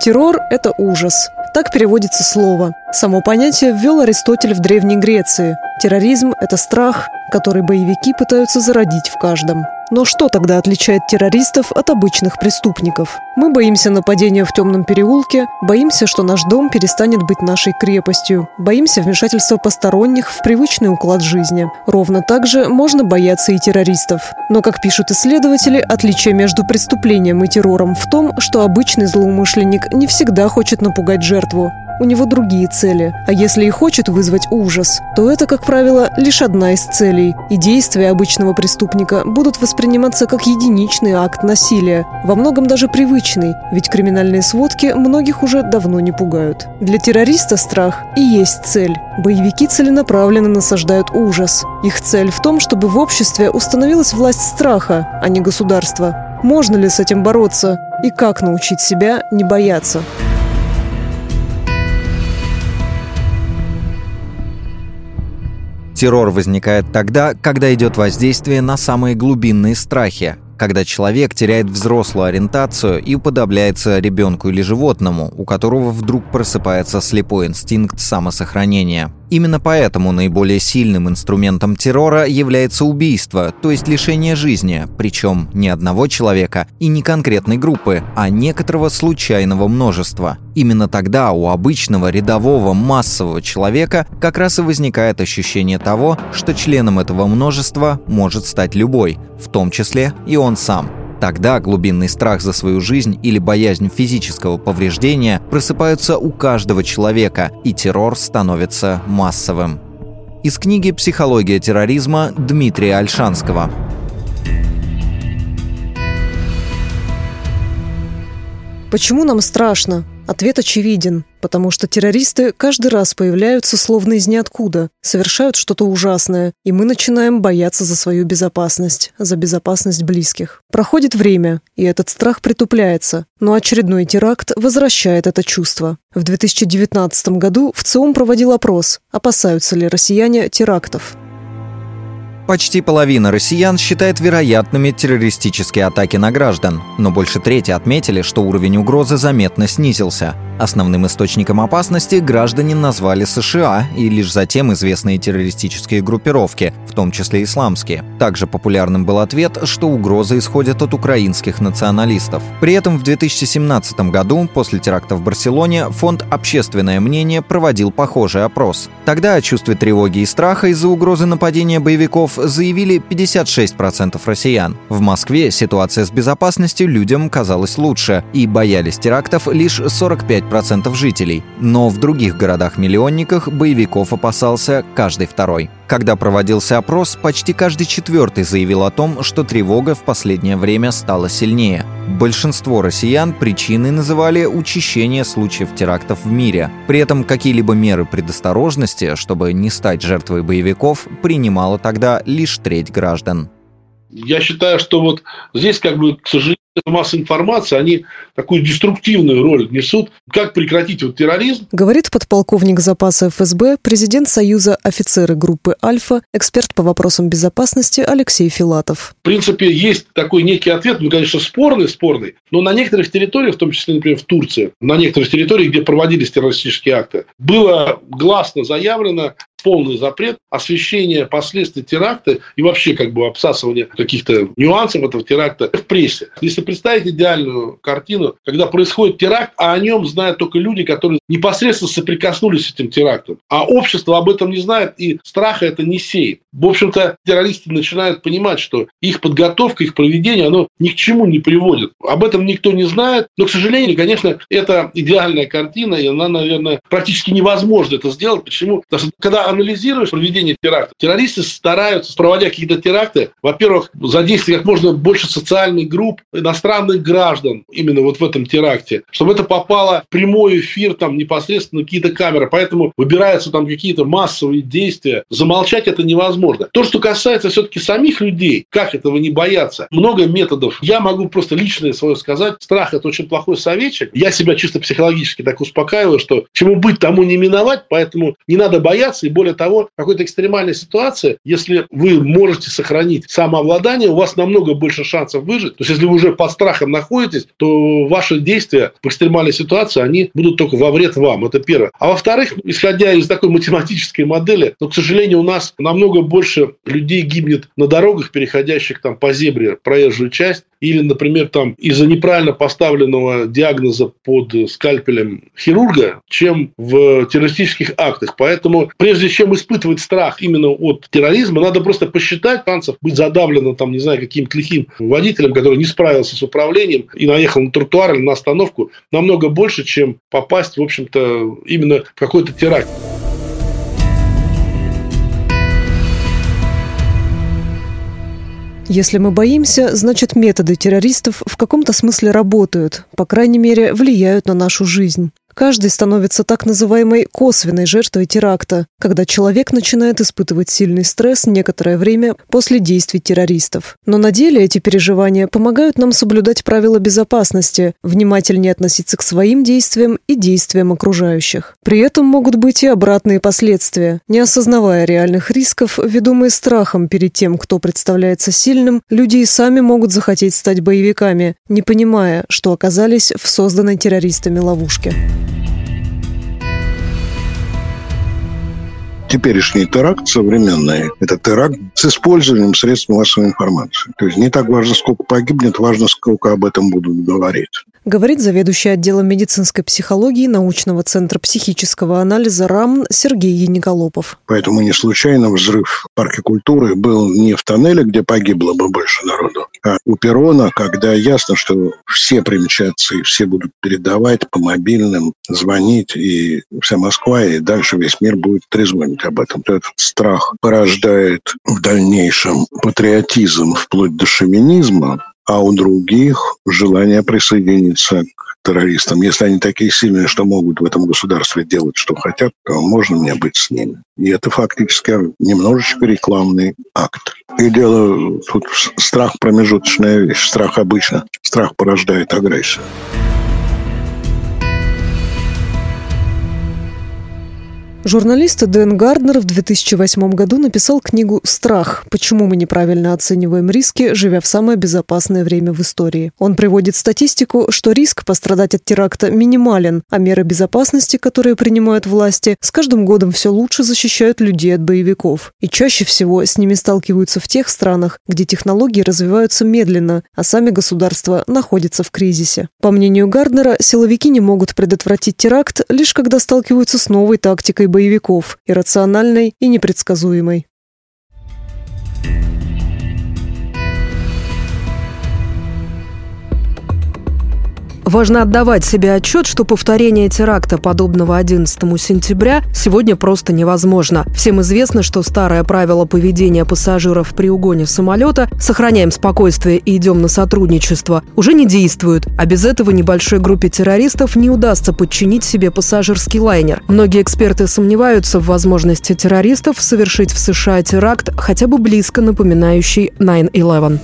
Террор – это ужас. Так переводится слово. Само понятие ввел Аристотель в Древней Греции. Терроризм – это страх, который боевики пытаются зародить в каждом. Но что тогда отличает террористов от обычных преступников? Мы боимся нападения в темном переулке, боимся, что наш дом перестанет быть нашей крепостью, боимся вмешательства посторонних в привычный уклад жизни. Ровно так же можно бояться и террористов. Но, как пишут исследователи, отличие между преступлением и террором в том, что обычный злоумышленник не всегда хочет напугать жертву у него другие цели. А если и хочет вызвать ужас, то это, как правило, лишь одна из целей. И действия обычного преступника будут восприниматься как единичный акт насилия, во многом даже привычный, ведь криминальные сводки многих уже давно не пугают. Для террориста страх и есть цель. Боевики целенаправленно насаждают ужас. Их цель в том, чтобы в обществе установилась власть страха, а не государства. Можно ли с этим бороться? И как научить себя не бояться? Террор возникает тогда, когда идет воздействие на самые глубинные страхи, когда человек теряет взрослую ориентацию и уподобляется ребенку или животному, у которого вдруг просыпается слепой инстинкт самосохранения. Именно поэтому наиболее сильным инструментом террора является убийство, то есть лишение жизни, причем не одного человека и не конкретной группы, а некоторого случайного множества. Именно тогда у обычного рядового массового человека как раз и возникает ощущение того, что членом этого множества может стать любой, в том числе и он сам. Тогда глубинный страх за свою жизнь или боязнь физического повреждения просыпаются у каждого человека, и террор становится массовым. Из книги «Психология терроризма» Дмитрия Альшанского. Почему нам страшно? Ответ очевиден, потому что террористы каждый раз появляются словно из ниоткуда, совершают что-то ужасное, и мы начинаем бояться за свою безопасность, за безопасность близких. Проходит время, и этот страх притупляется, но очередной теракт возвращает это чувство. В 2019 году в ЦИОМ проводил опрос, опасаются ли россияне терактов. Почти половина россиян считает вероятными террористические атаки на граждан, но больше трети отметили, что уровень угрозы заметно снизился – Основным источником опасности граждане назвали США и лишь затем известные террористические группировки, в том числе исламские. Также популярным был ответ, что угрозы исходят от украинских националистов. При этом в 2017 году, после теракта в Барселоне, фонд «Общественное мнение» проводил похожий опрос. Тогда о чувстве тревоги и страха из-за угрозы нападения боевиков заявили 56% россиян. В Москве ситуация с безопасностью людям казалась лучше, и боялись терактов лишь 45 10% жителей, но в других городах-миллионниках боевиков опасался каждый второй. Когда проводился опрос, почти каждый четвертый заявил о том, что тревога в последнее время стала сильнее. Большинство россиян причиной называли учащение случаев терактов в мире. При этом какие-либо меры предосторожности, чтобы не стать жертвой боевиков, принимала тогда лишь треть граждан. Я считаю, что вот здесь, как бы, к сожалению, масса информации, они такую деструктивную роль несут. Как прекратить вот терроризм? Говорит подполковник запаса ФСБ, президент Союза офицеры группы «Альфа», эксперт по вопросам безопасности Алексей Филатов. В принципе, есть такой некий ответ, ну, конечно, спорный, спорный, но на некоторых территориях, в том числе, например, в Турции, на некоторых территориях, где проводились террористические акты, было гласно заявлено полный запрет освещения последствий теракта и вообще как бы обсасывания каких-то нюансов этого теракта в прессе. Если представить идеальную картину, когда происходит теракт, а о нем знают только люди, которые непосредственно соприкоснулись с этим терактом, а общество об этом не знает и страха это не сеет. В общем-то, террористы начинают понимать, что их подготовка, их проведение, оно ни к чему не приводит. Об этом никто не знает, но, к сожалению, конечно, это идеальная картина, и она, наверное, практически невозможно это сделать. Почему? Потому что когда анализируешь проведение теракта, террористы стараются, проводя какие-то теракты, во-первых, задействовать как можно больше социальных групп, иностранных граждан именно вот в этом теракте, чтобы это попало в прямой эфир, там, непосредственно какие-то камеры. Поэтому выбираются там какие-то массовые действия. Замолчать это невозможно. То, что касается все-таки самих людей, как этого не бояться, много методов. Я могу просто личное свое сказать. Страх – это очень плохой советчик. Я себя чисто психологически так успокаиваю, что чему быть, тому не миновать, поэтому не надо бояться. И более того, какой-то экстремальной ситуации, если вы можете сохранить самообладание, у вас намного больше шансов выжить. То есть, если вы уже под страхом находитесь, то ваши действия в экстремальной ситуации, они будут только во вред вам. Это первое. А во-вторых, исходя из такой математической модели, но, к сожалению, у нас намного больше людей гибнет на дорогах, переходящих там по зебре проезжую часть, или, например, там из-за неправильно поставленного диагноза под скальпелем хирурга, чем в террористических актах. Поэтому, прежде чем испытывать страх именно от терроризма, надо просто посчитать шансов быть задавленным, там, не знаю, каким-то лихим водителем, который не справился с управлением и наехал на тротуар или на остановку, намного больше, чем попасть, в общем-то, именно в какой-то теракт. Если мы боимся, значит методы террористов в каком-то смысле работают, по крайней мере, влияют на нашу жизнь. Каждый становится так называемой косвенной жертвой теракта, когда человек начинает испытывать сильный стресс некоторое время после действий террористов. Но на деле эти переживания помогают нам соблюдать правила безопасности, внимательнее относиться к своим действиям и действиям окружающих. При этом могут быть и обратные последствия. Не осознавая реальных рисков, ведомые страхом перед тем, кто представляется сильным, люди и сами могут захотеть стать боевиками, не понимая, что оказались в созданной террористами ловушке. Теперешний теракт современный – это теракт с использованием средств массовой информации. То есть не так важно, сколько погибнет, важно, сколько об этом будут говорить говорит заведующий отделом медицинской психологии научного центра психического анализа РАМН Сергей Яниколопов. Поэтому не случайно взрыв в парке культуры был не в тоннеле, где погибло бы больше народу, а у перрона, когда ясно, что все примчатся и все будут передавать по мобильным, звонить, и вся Москва, и дальше весь мир будет трезвонить об этом. Этот страх порождает в дальнейшем патриотизм вплоть до шовинизма, а у других желание присоединиться к террористам. Если они такие сильные, что могут в этом государстве делать, что хотят, то можно мне быть с ними. И это фактически немножечко рекламный акт. И дело тут страх промежуточная вещь. Страх обычно. Страх порождает агрессию. Журналист Дэн Гарднер в 2008 году написал книгу «Страх. Почему мы неправильно оцениваем риски, живя в самое безопасное время в истории». Он приводит статистику, что риск пострадать от теракта минимален, а меры безопасности, которые принимают власти, с каждым годом все лучше защищают людей от боевиков. И чаще всего с ними сталкиваются в тех странах, где технологии развиваются медленно, а сами государства находятся в кризисе. По мнению Гарднера, силовики не могут предотвратить теракт, лишь когда сталкиваются с новой тактикой боевиков иррациональной и непредсказуемой. Важно отдавать себе отчет, что повторение теракта, подобного 11 сентября, сегодня просто невозможно. Всем известно, что старое правило поведения пассажиров при угоне самолета «сохраняем спокойствие и идем на сотрудничество» уже не действует, а без этого небольшой группе террористов не удастся подчинить себе пассажирский лайнер. Многие эксперты сомневаются в возможности террористов совершить в США теракт, хотя бы близко напоминающий 9-11.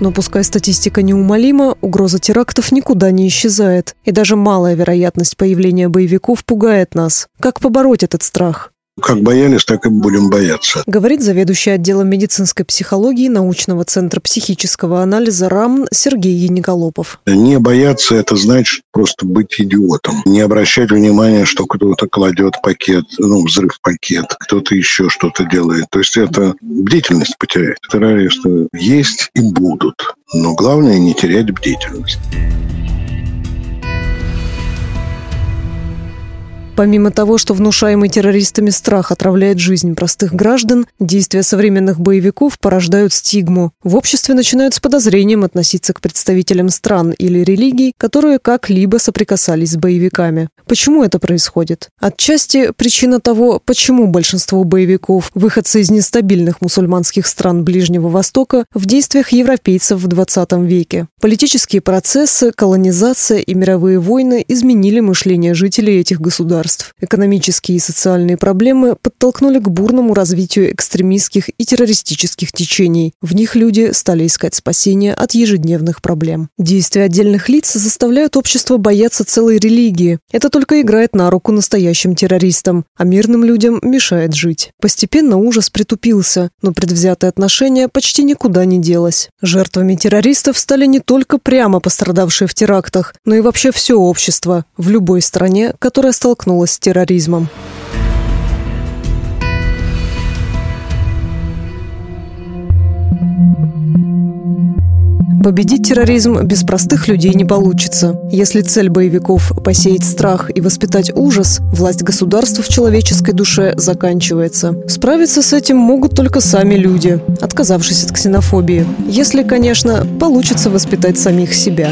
Но пускай статистика неумолима, угроза терактов никуда не исчезает. И даже малая вероятность появления боевиков пугает нас. Как побороть этот страх? Как боялись, так и будем бояться. Говорит заведующий отделом медицинской психологии научного центра психического анализа РАМН Сергей Яниколопов. Не бояться – это значит просто быть идиотом. Не обращать внимания, что кто-то кладет пакет, ну, взрыв пакет, кто-то еще что-то делает. То есть это бдительность потерять. Террористы есть и будут. Но главное не терять бдительность. Помимо того, что внушаемый террористами страх отравляет жизнь простых граждан, действия современных боевиков порождают стигму. В обществе начинают с подозрением относиться к представителям стран или религий, которые как-либо соприкасались с боевиками. Почему это происходит? Отчасти причина того, почему большинство боевиков, выходцы из нестабильных мусульманских стран Ближнего Востока, в действиях европейцев в 20 веке. Политические процессы, колонизация и мировые войны изменили мышление жителей этих государств государств. Экономические и социальные проблемы подтолкнули к бурному развитию экстремистских и террористических течений. В них люди стали искать спасения от ежедневных проблем. Действия отдельных лиц заставляют общество бояться целой религии. Это только играет на руку настоящим террористам, а мирным людям мешает жить. Постепенно ужас притупился, но предвзятое отношение почти никуда не делось. Жертвами террористов стали не только прямо пострадавшие в терактах, но и вообще все общество в любой стране, которая столкнулась столкнулась с терроризмом. Победить терроризм без простых людей не получится. Если цель боевиков – посеять страх и воспитать ужас, власть государства в человеческой душе заканчивается. Справиться с этим могут только сами люди, отказавшись от ксенофобии. Если, конечно, получится воспитать самих себя.